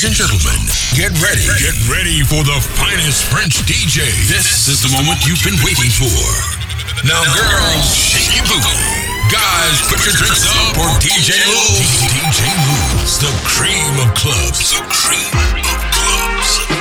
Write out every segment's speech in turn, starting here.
Ladies and gentlemen, get ready. Get ready for the finest French DJ. This is the moment you've been waiting for. Now, girls, shake your booty. Guys, put your drinks up for DJ Lou. DJ Lou's the cream of clubs. The cream of clubs.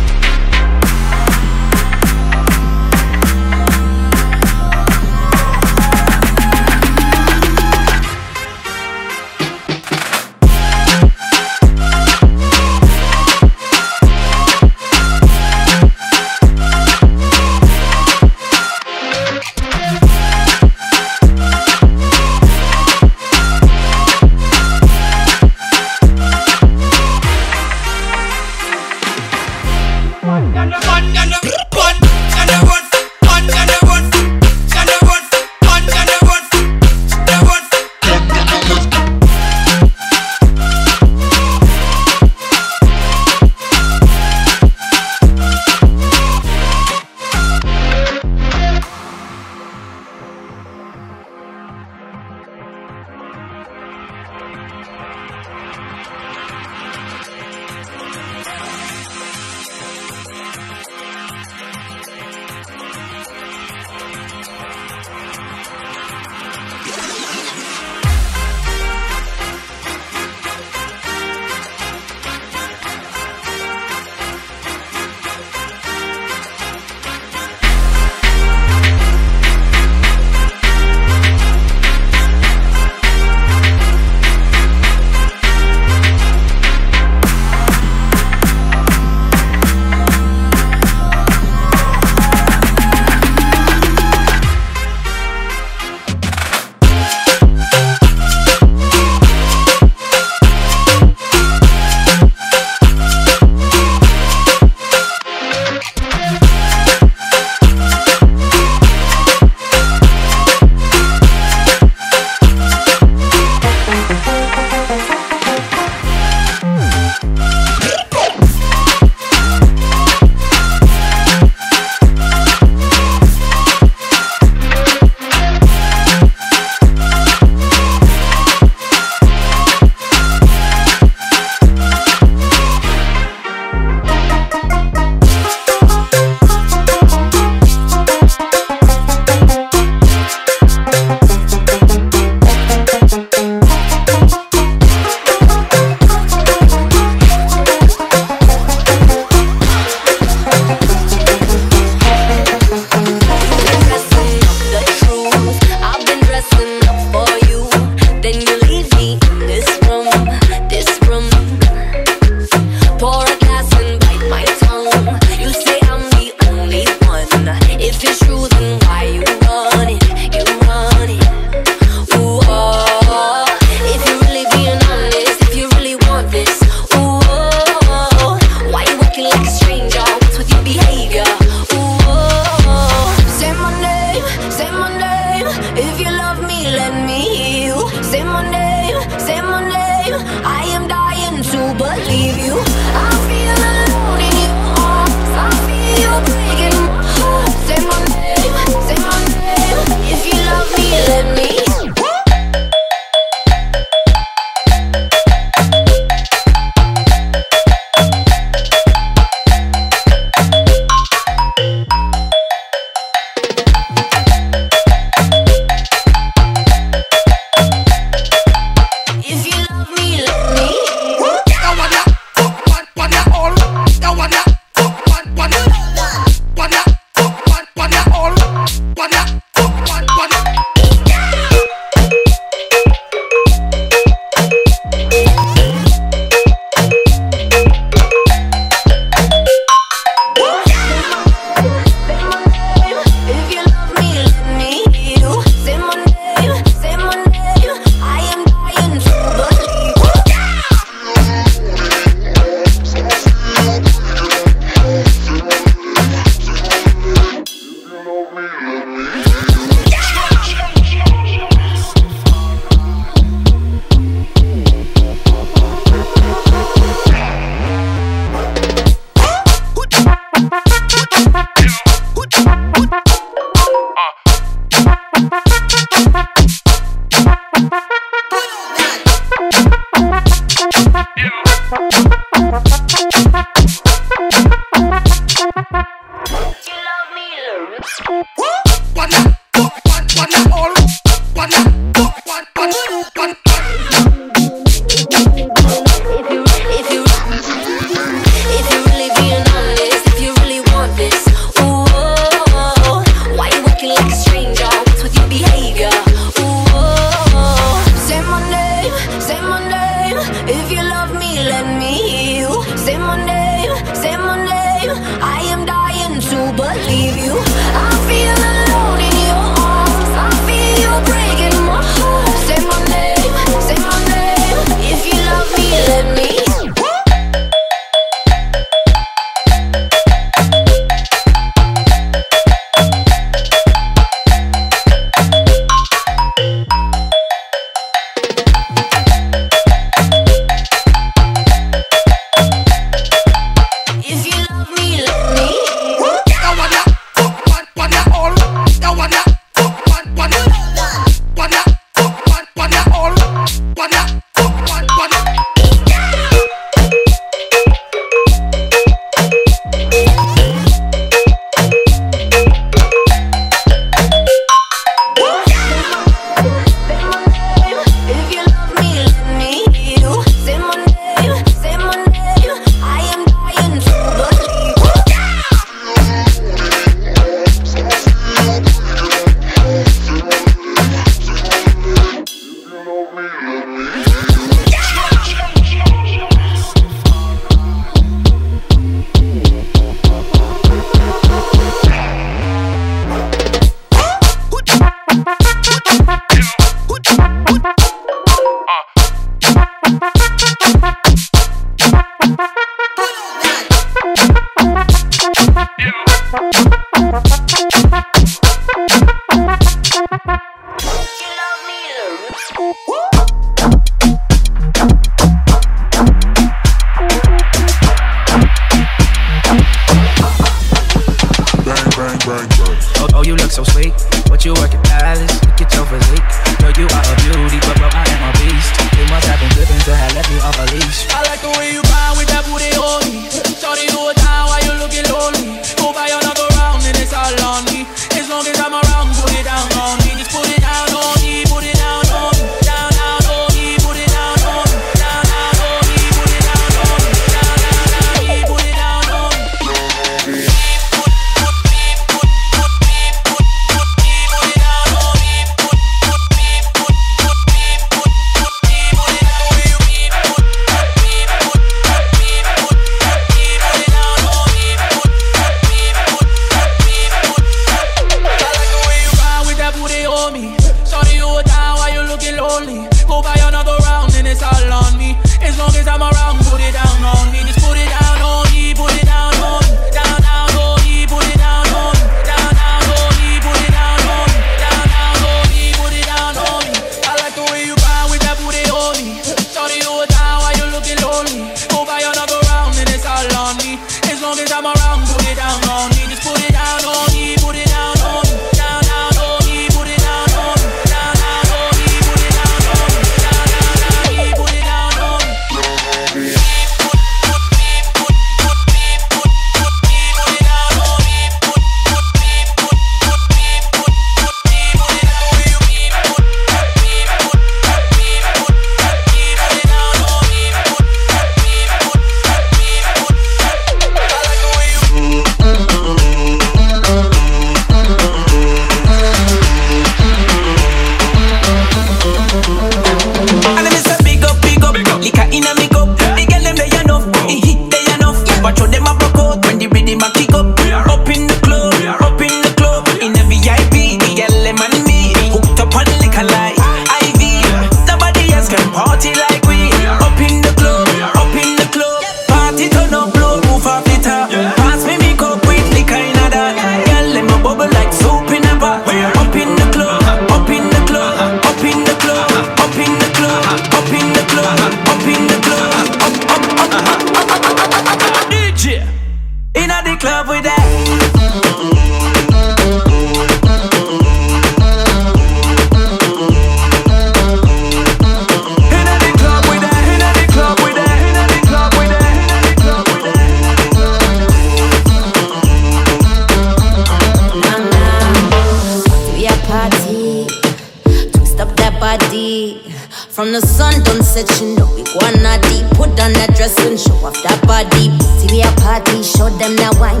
From the sun don't set, you know we wanna deep. Put on that dress and show off that body. See we a party, show them that wine.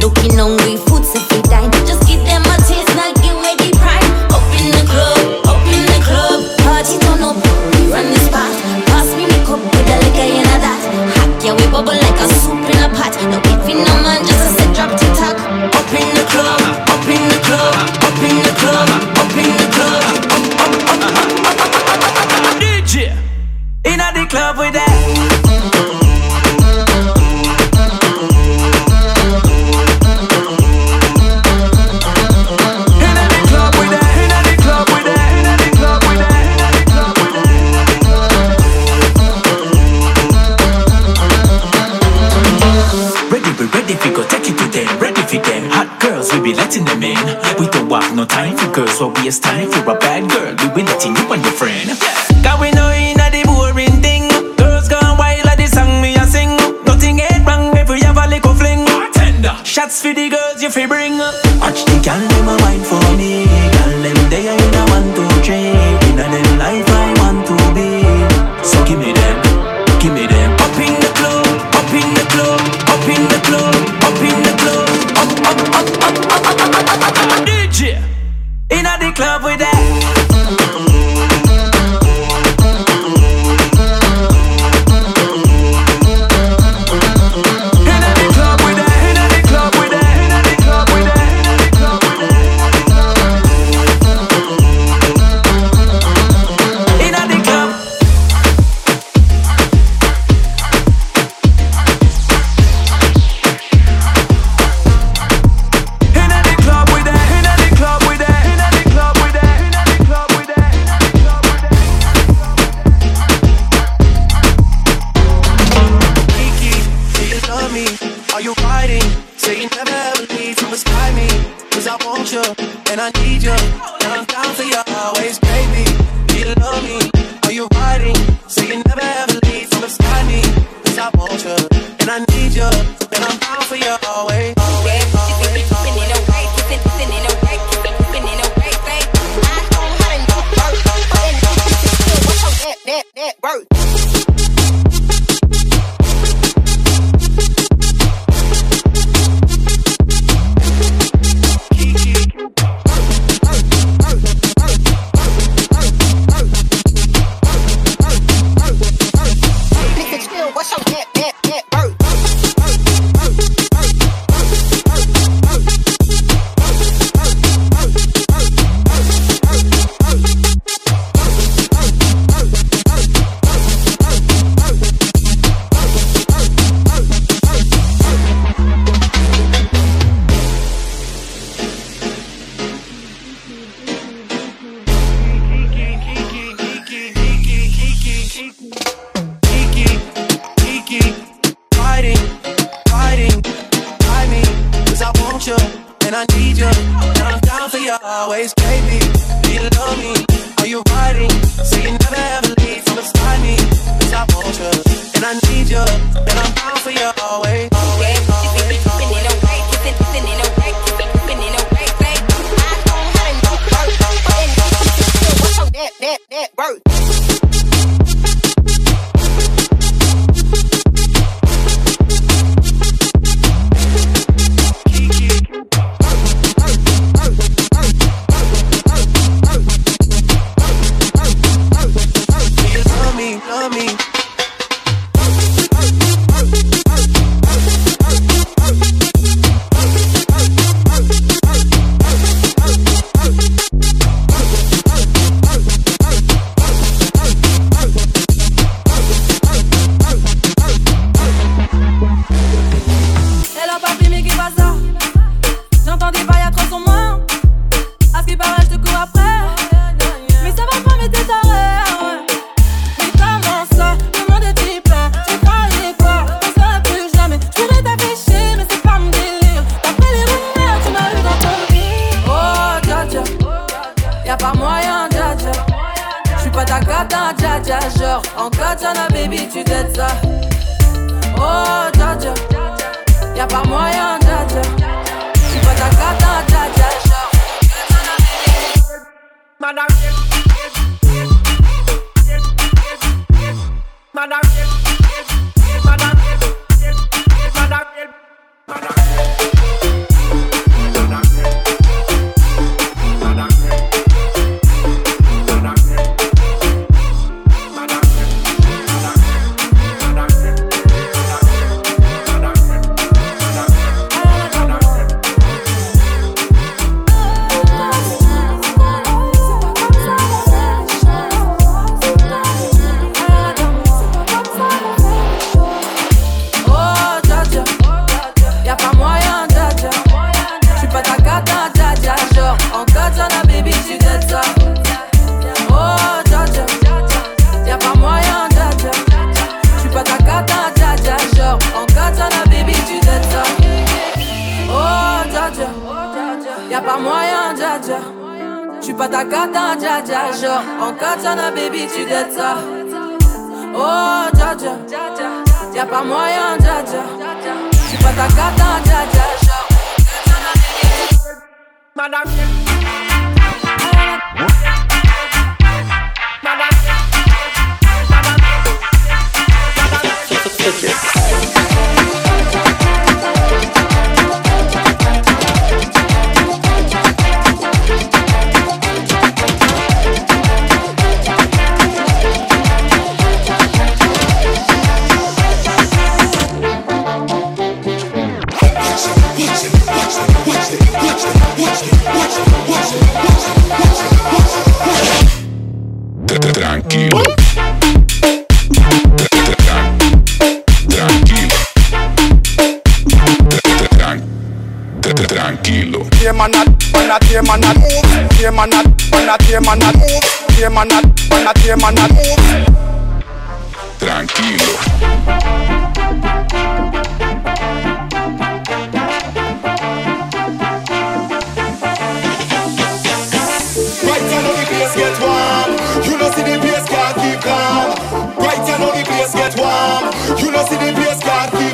Looking hungry, food's if we dine. Just give letting them in. We don't have no time for girls, what we is time for a bad girl. We be letting you and your friend. Yeah. We know in a the boring thing. Girls gone wild at the song me a sing. Nothing ain't wrong if we have a little fling. Bartender. Shots for the girls you fi bring. I need you. I'm down for you always, baby. tear I. Tranquilo. The place get warm, you know see the place can't keep calm. Right the place get warm, you know see the place can't keep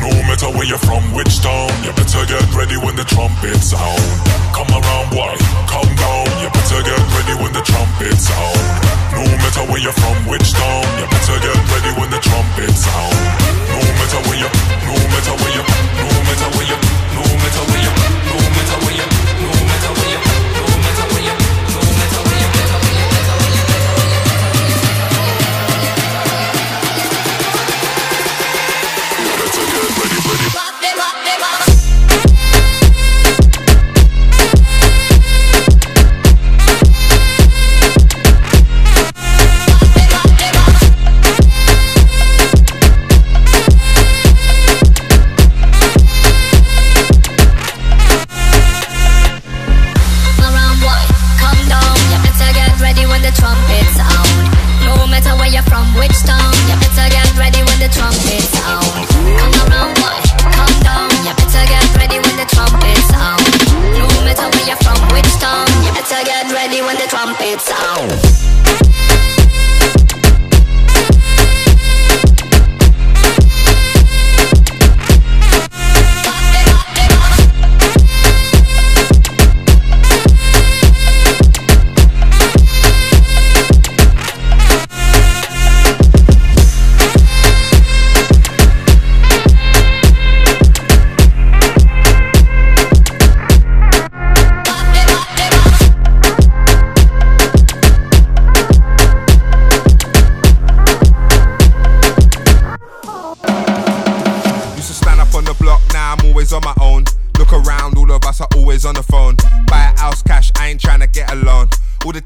No matter where you're from, which town You better get ready when the trumpet sound. Come around, boy, calm down. You better get ready when the trumpet sound. No matter where you're from, which town You better get ready when the trumpet sound. No matter where you, no matter where you No matter where you, no matter where you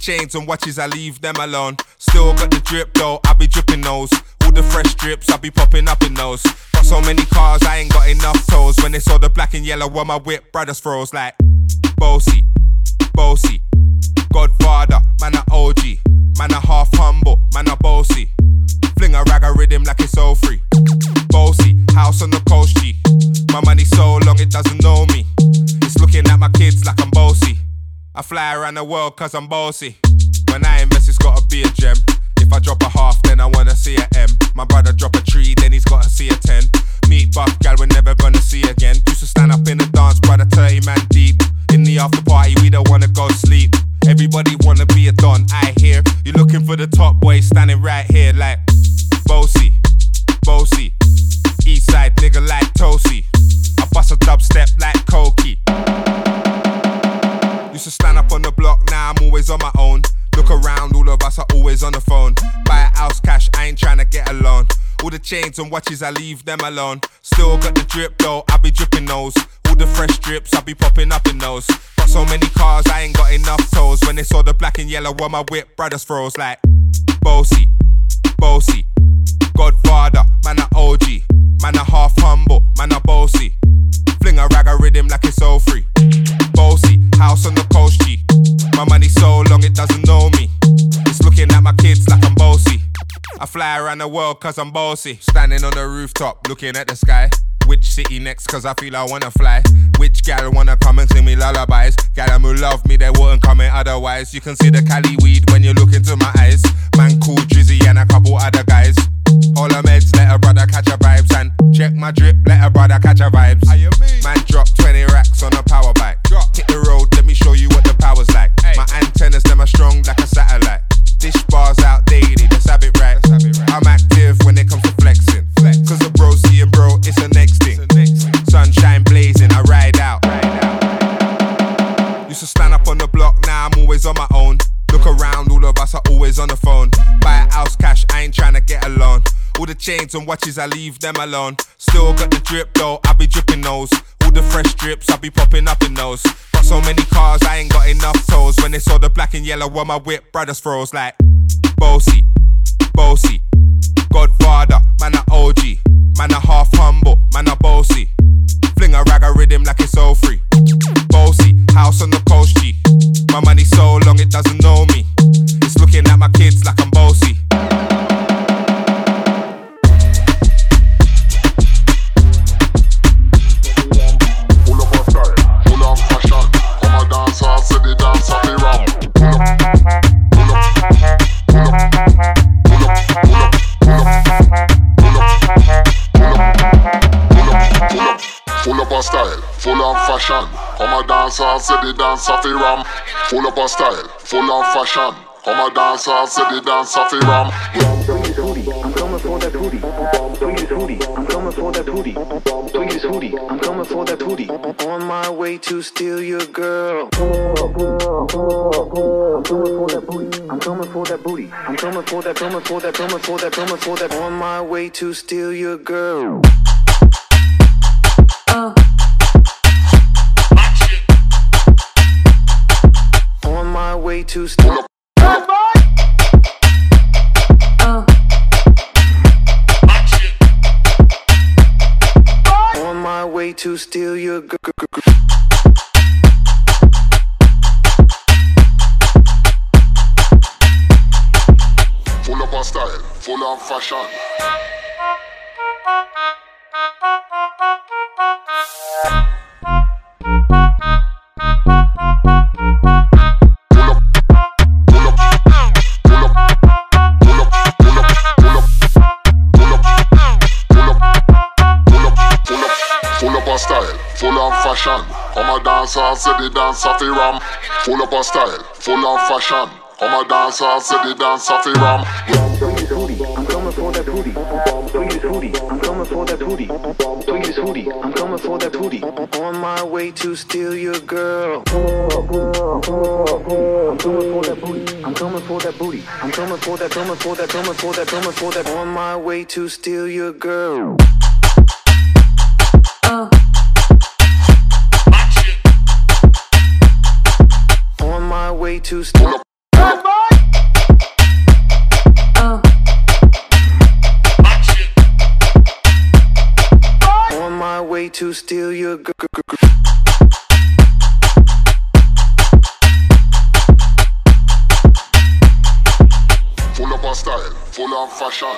chains and watches, I leave them alone. Still got the drip though, I be dripping those. All the fresh drips, I be popping up in those. Got so many cars, I ain't got enough toes. When they saw the black and yellow on my whip, brothers froze like Bossy, Bossy. Godfather, man a OG. Man a half humble, man a bossy. Fling a rag a rhythm like it's all free. Bossy, house on the coast G. My money so long it doesn't know me. Looking at my kids like I'm bossy. I fly around the world cause I'm bossy. When I invest, it's gotta be a gem. If I drop a half, then I wanna see a M. My brother drop a tree, then he's gotta see a 10. Meet buff gal, we're never gonna see again. Used to stand up in the dance, brother 30 man deep. In the after party, we don't wanna go sleep. Everybody wanna be a don, I hear. You're looking for the top boy standing right here like Bossy, Bossy. Eastside nigga like Tosi. I bust a dubstep like Koki. Stand up on the block, now I'm always on my own. Look around, all of us are always on the phone. Buy a house cash, I ain't trying to get a loan. All the chains and watches, I leave them alone. Still got the drip though, I be dripping those. All the fresh drips, I be popping up in those. Got so many cars, I ain't got enough toes. When they saw the black and yellow on my whip, brothers froze like Bossy, Bossy. Godfather, man a OG. Man a half humble, man a bossy. Fling a rag a rhythm like it's all free. Bossy, house on the coast G. My money so long it doesn't know me. It's looking at my kids like I'm bossy. I fly around the world cause I'm bossy. Standing on the rooftop, looking at the sky. Which city next? Cause I feel I wanna fly. Which gal wanna come and sing me lullabies? Gal who love me, they wouldn't come in otherwise. You can see the Cali weed when you look into my eyes. Man cool Drizzy and a couple other guys. All the meds, let a brother catch a vibes and check my drip, let a brother catch a vibes. Man drop 20 racks on a power house cash, I ain't trying to get a loan. All the chains and watches, I leave them alone. Still got the drip though, I be dripping those. All the fresh drips, I be popping up in those. Got so many cars, I ain't got enough toes. When they saw the black and yellow on my whip, brothers froze like Bossy, Bossy. Godfather, man a OG. Man a half humble, man a bossy. Fling a rag a rhythm like it's all free. Bossy, house on the coast G. My money so long it doesn't know me. It's looking at my kids like I'm bossy. Full of fashion. Come a dance or say the dance of the ram. Full up a style, full of fashion. Come a dance or say the dance of the ram. I'm coming for that booty. Tweet hootie. I'm coming for that booty. Tweet hootie. I'm coming for that booty. On my way to steal your girl. I'm coming for that booty. I'm coming for that booty. I'm coming for that. Coming for that. Coming for that. Coming for that. On my way to steal your girl. My way to. On my way to steal your girl. Full up a style, full of fashion. Dance of the ram. Full up a style, full of fashion. Come a dance or say the dance of the ram. Tweet hootie. I'm coming for that booty. Tweet hootie. I'm coming for that booty. Tweet hootie. I'm coming for that booty. On my way to steal your girl. I'm coming for that booty. I'm coming for that booty. I'm coming for that. Coming for that. Coming for that. Coming for that. On my way to steal your girl. On two step. Oh. On my way to steal your g- g- g- Full of our style, full of fashion.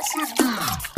Спасибо.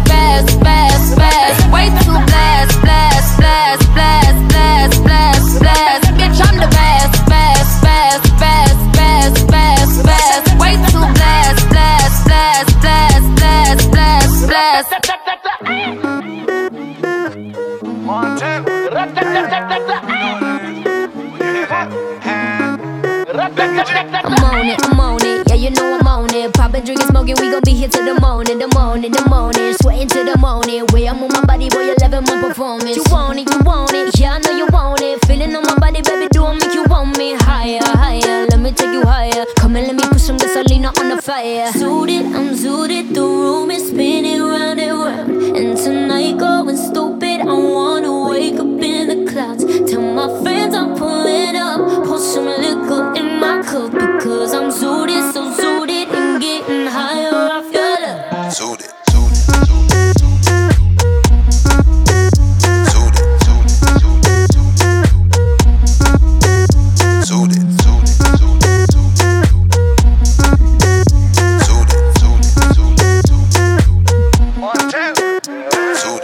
best, best, best. Way too blessed, blessed, blessed, blessed, blessed, blessed, blessed. Bitch, I'm the best. I'm on it, I'm on it, yeah, you know I'm on it. Poppin', drinkin', smoking, we gon' be here till the morning, the morning, the morning. Sweating till the morning. Way I move my body, boy, you loving my performance. You want it, you want it, yeah, I know you want it. Feeling on my body, baby, do I make you want me higher, higher? Let me take you higher. Come and let me put some gasoline on the fire. Suited, I'm suited, the room is spinning round and round. And tonight going stupid, I wanna wake up in the clouds. Tell my friends I'm pulling up, pour some liquor in my cup because I'm zooted, so zooted getting higher off your love. Zooted.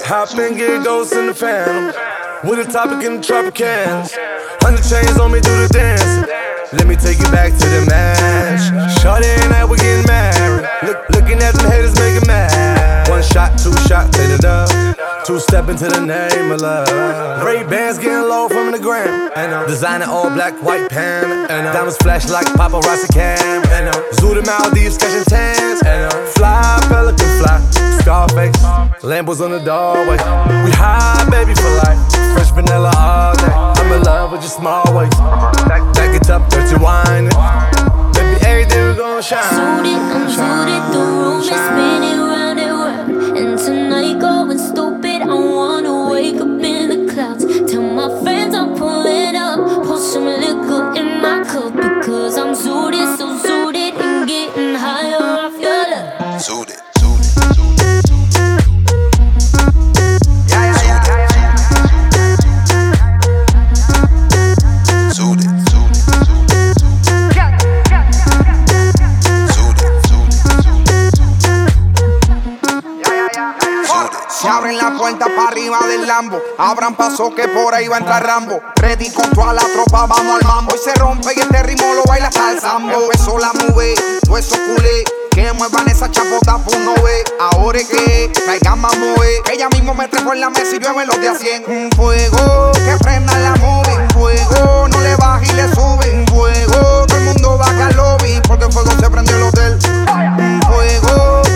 Hop and get ghosts in the phantom. With a topic in the Tropicans. Hundred chains on me, do the dance. Let me take you back to the match. Shorty and I, we getting married. Look, looking at them haters, making mad. One shot, two shot, take it up. Two step into the name of love. Great bands getting low from the gram. Designing all black, white pan. And diamonds flash like paparazzi cam. Zoo the Maldives, catching tans. And fly, pelican fly. Scarface, Lambos on the doorway. We high, baby, for life. Vanilla all day. I'm in love with your small waist. Back, it up, dirty wine. Baby, everything we gon' shine. Suited, I'm suited, the room is spinning round and round. And tonight going Abren la puerta para arriba del Lambo. Abran paso que por ahí va a entrar Rambo. Ready con toda la tropa, vamos al mambo. Y se rompe y este ritmo lo baila hasta el sambo. Empezó la mueve, hueso culé. Que muevan esa chapota, pues no ve. Ahora es que traigan más Que ella mismo me trepo en la mesa y llueve los de a 100. Un fuego que prenda la movie. Un fuego no le baja y le sube. Fuego todo el mundo baja al lobby. Porque el fuego se prendió el hotel. Fuego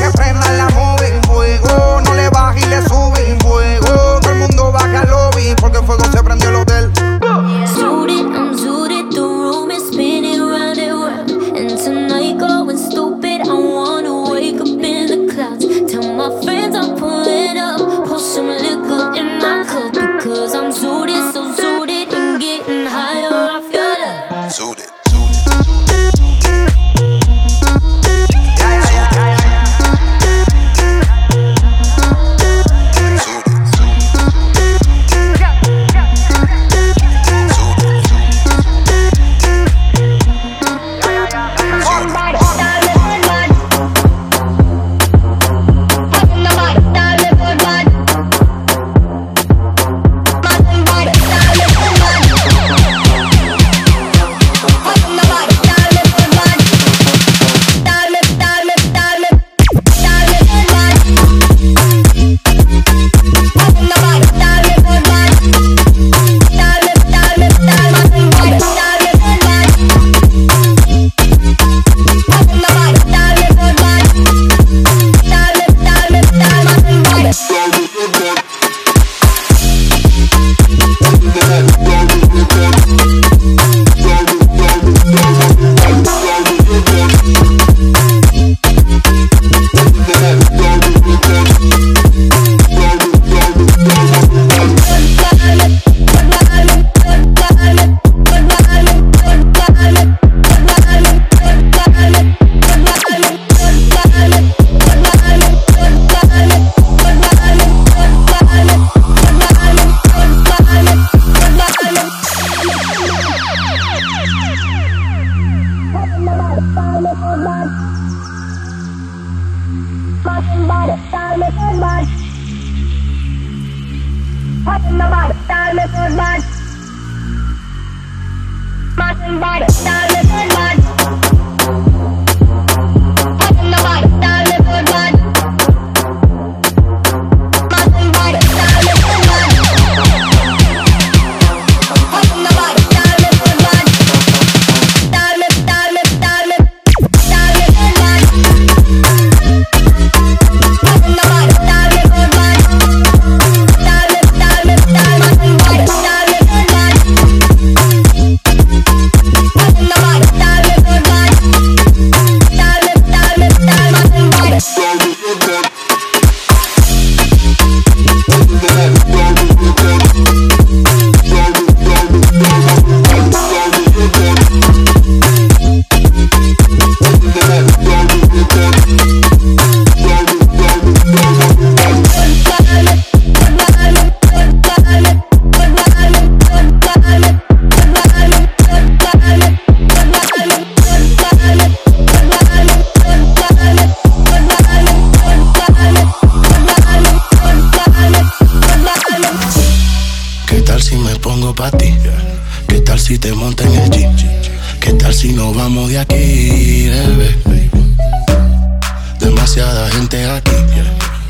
gente aquí,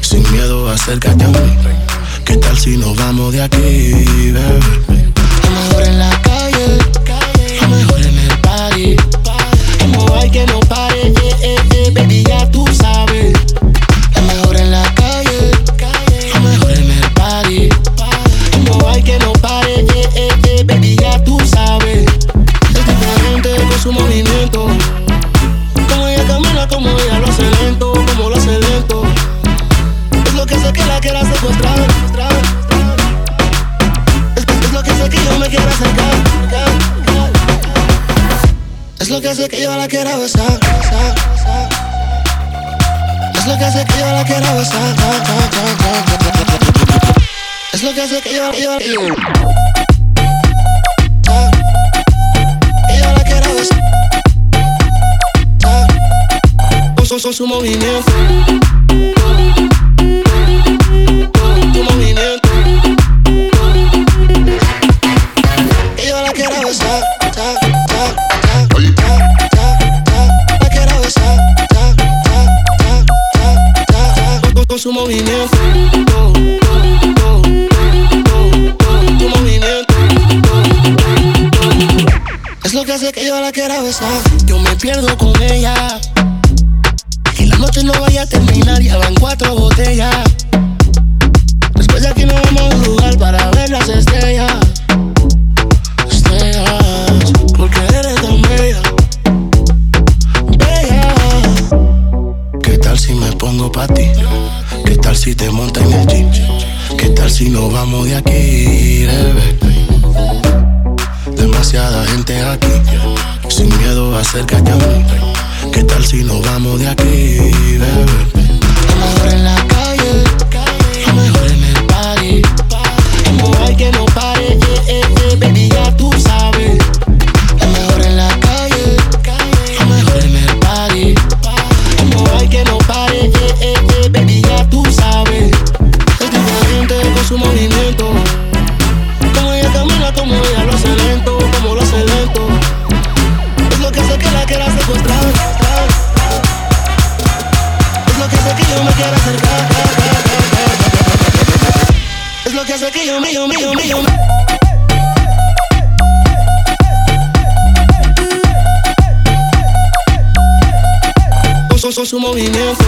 sin miedo acércate a mí. ¿Qué tal si nos vamos de aquí, bebé? Mejor en la su movimiento. pongo ¿Qué tal si te monta en el jeep? ¿Qué tal si nos vamos de aquí, bebé? Demasiada gente aquí, sin miedo acércate a mí. ¿Qué tal si nos vamos de aquí, bebé? Amor en la calle su movimiento.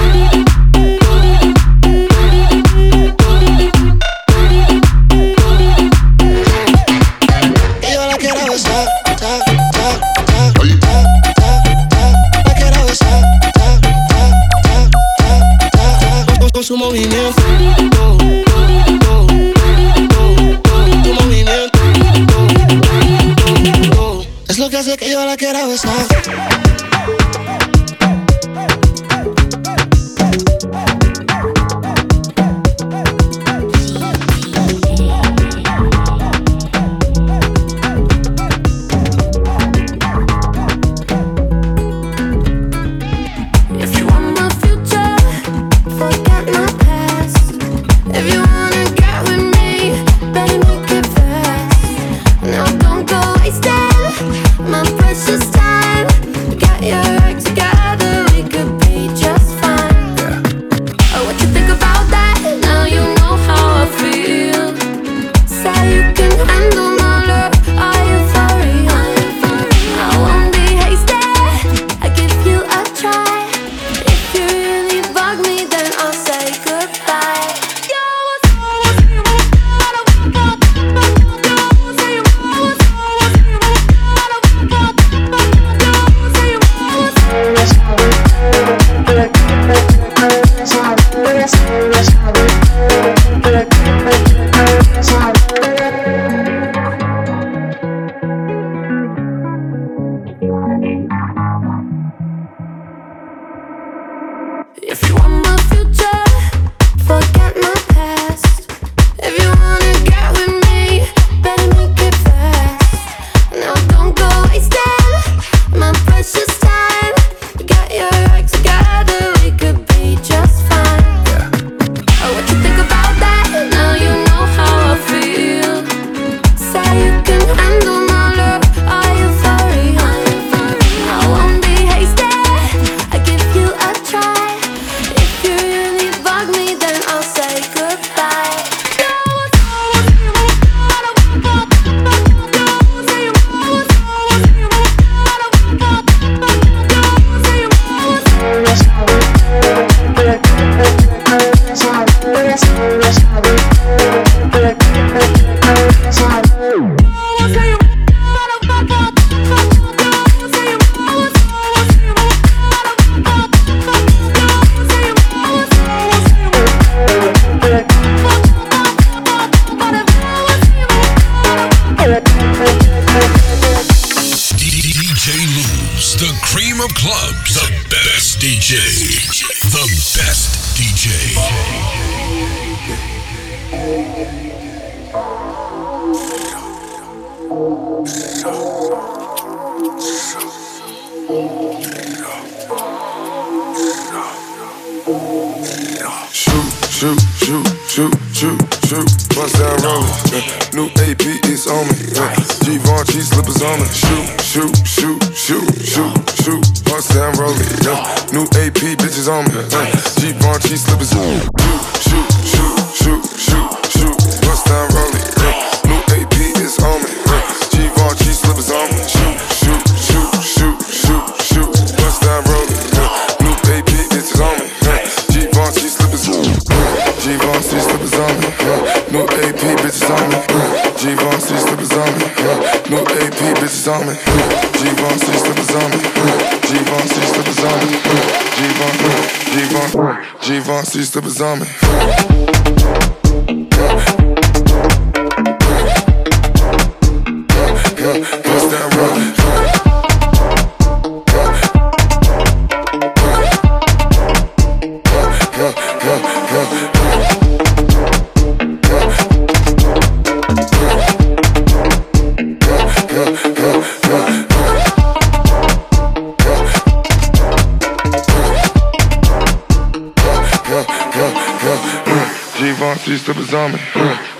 On me.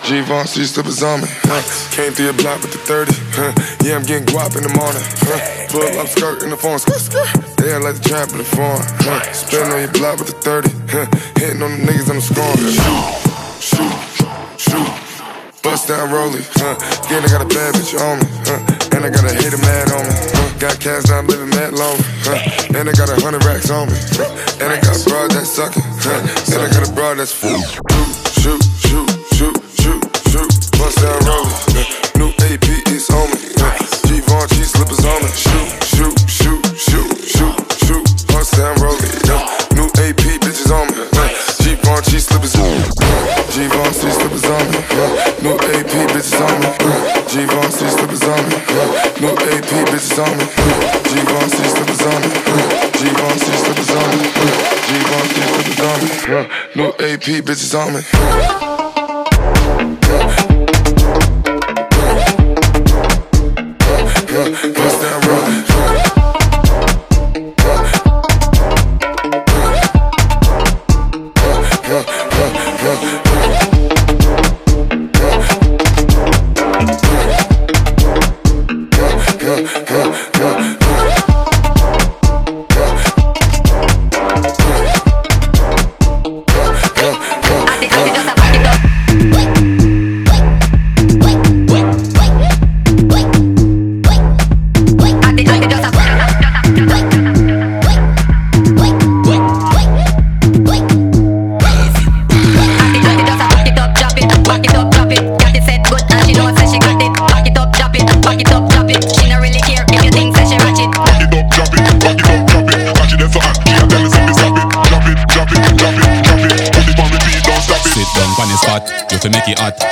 Givenchy slippers on me. Came through your block with the 30. Yeah, I'm getting guap in the morning. Huh. Pull up skirt in the phone. Skirt, skirt. Yeah, I like the trap in the phone. Spin on your block with the 30. Huh. Hitting on the niggas, I'm scoring. Shoot, shoot, shoot. Bust down rollie. Again, I got a bad bitch on me. huh. And I got a hater mad on me. huh. Got cash I'm living mad long. huh. And I got a hundred racks on me. huh. And I got a broad that's sucking. huh. And I got a broad that's full. Shoot, shoot, New bitches on me.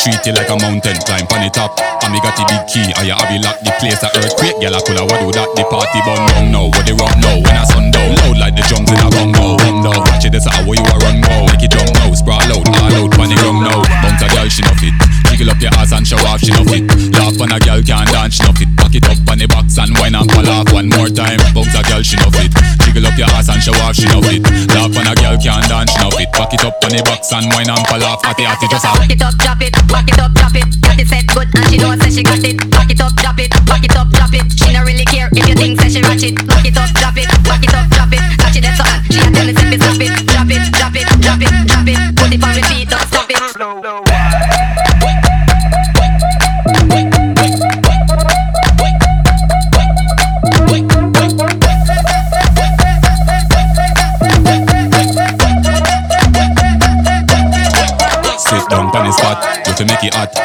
Treat it like a mountain, climb on the top. And me got the big key, you have it lock the place a earthquake. Girl, I coulda do that? The party bun down now, what they run now? When I sundown, loud like the drums in a bongo. Now, watch it, this how you a run go. Make it jump now, sprawl out, all out, pon the ground now. Bounce a girl, she no fit. Jiggle up your ass and show off, she no fit. Laugh on a girl can't dance, she no fit. Back it up on the box and wine and fall off one more time. Bounce a girl, she no fit. Jiggle up your ass and show off, she no fit. Laugh on a girl can't dance, she no fit. Back it up on the box and wine and fall off. Atty atty just. Back it up, drop it, back it up, drop it. Got it set good and she know say she got it. Back it up, drop it, back it up, drop it. She no really care if you think say she ratchet. Back it up, drop it, back it up, drop it. Catch it that's so. She a tell me me stop it, drop it, drop it, drop it, drop it. Put it on repeat, don't stop it.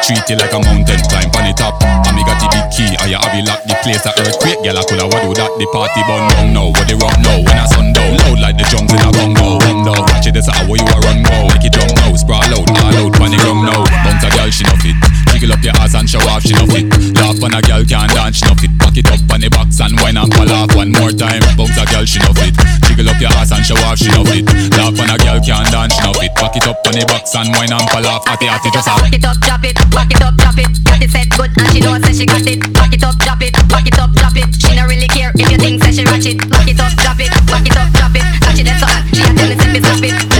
Treat it like a mountain, climb on the top. And me got the big key, and you have it lock the place a earthquake. Girl, I coulda what do that? The party bun down now, what they run now? When I sundown, loud like the drums in a bongo. Now, watch it, this how you a run go. Make it jump now, sprawl out, all out, pon the ground now. Bounce a girl, she no fit. Jiggle up your ass and show off, she no fit. Laugh on a girl can't dance, she no fit. Back it up on the box and wine and fall off one more time. Bounce a girl, she no fit. Jiggle up your ass and show off, she no it up on the box and wine and fall off. Atty atty just a. Back it up, drop it, back it up, drop it. Got it set good and she know say she got it. Back it up, drop it, back it up, drop it. She no really care if you think say she ratchet. Back it up, drop it, back it up, drop it. Catch it that's hot. She a tell stop it, drop it, drop it,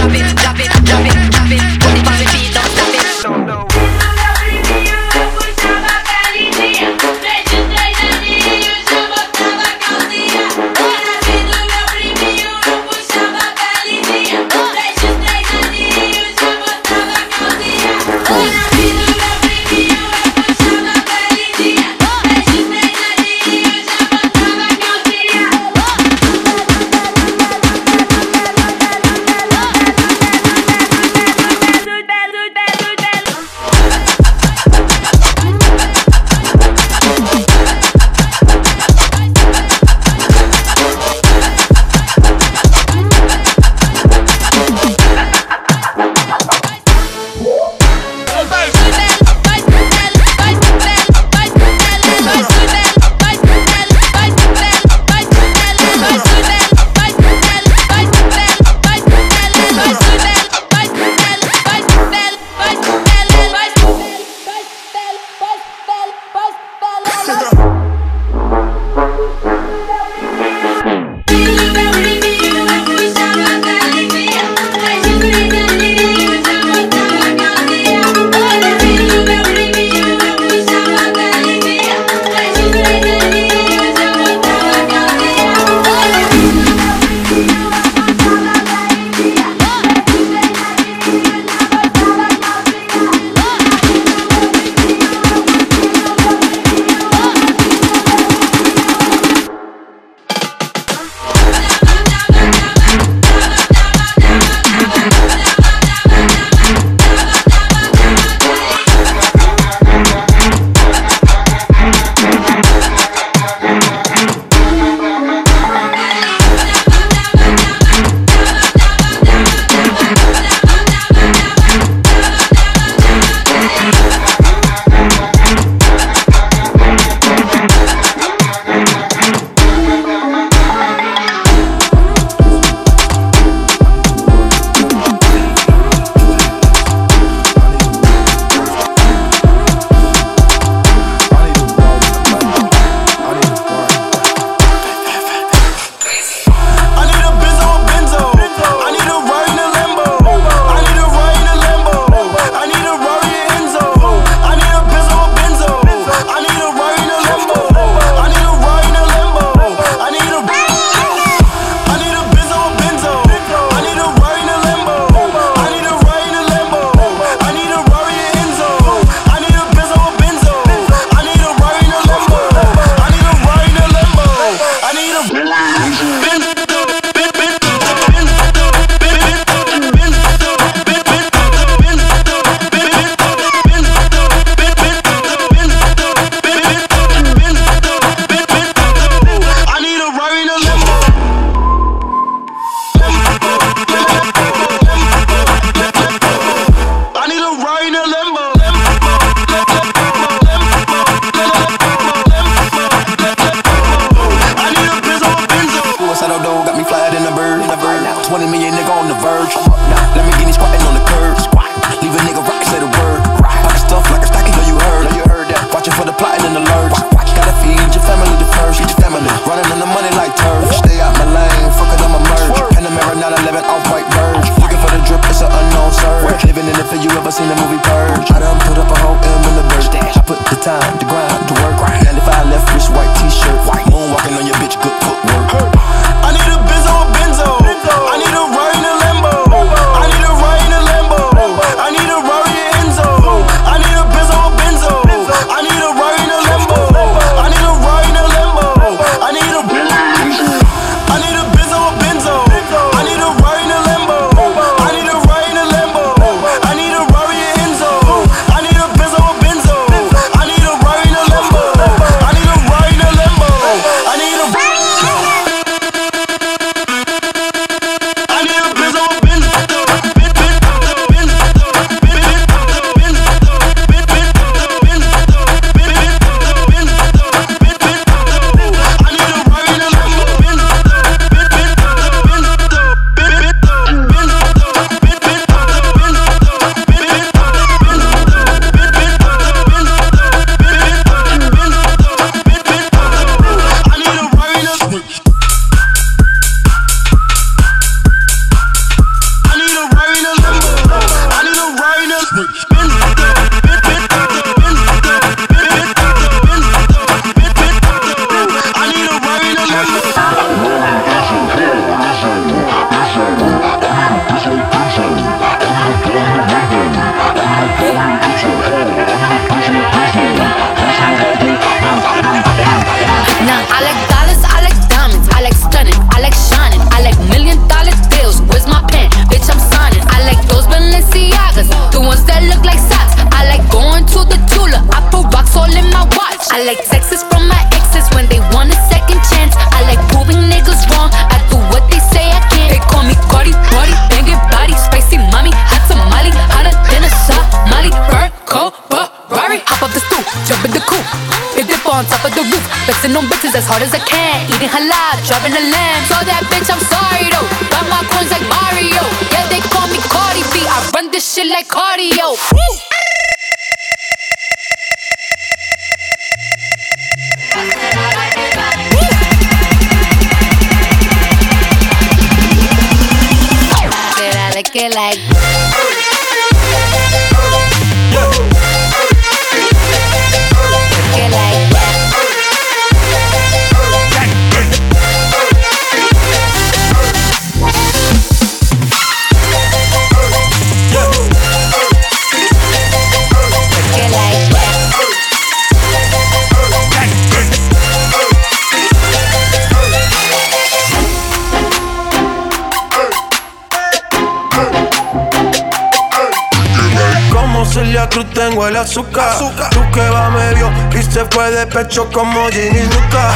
tengo el azúcar. Tú que va medio y se fue de pecho como Ginny Luca.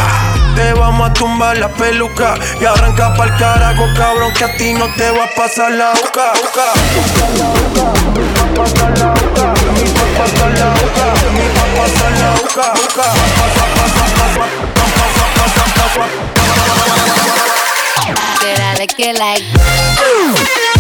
Te vamos a tumbar la peluca y arranca pa'l carajo, cabrón, que a ti no te va a pasar la boca. Did I look you like?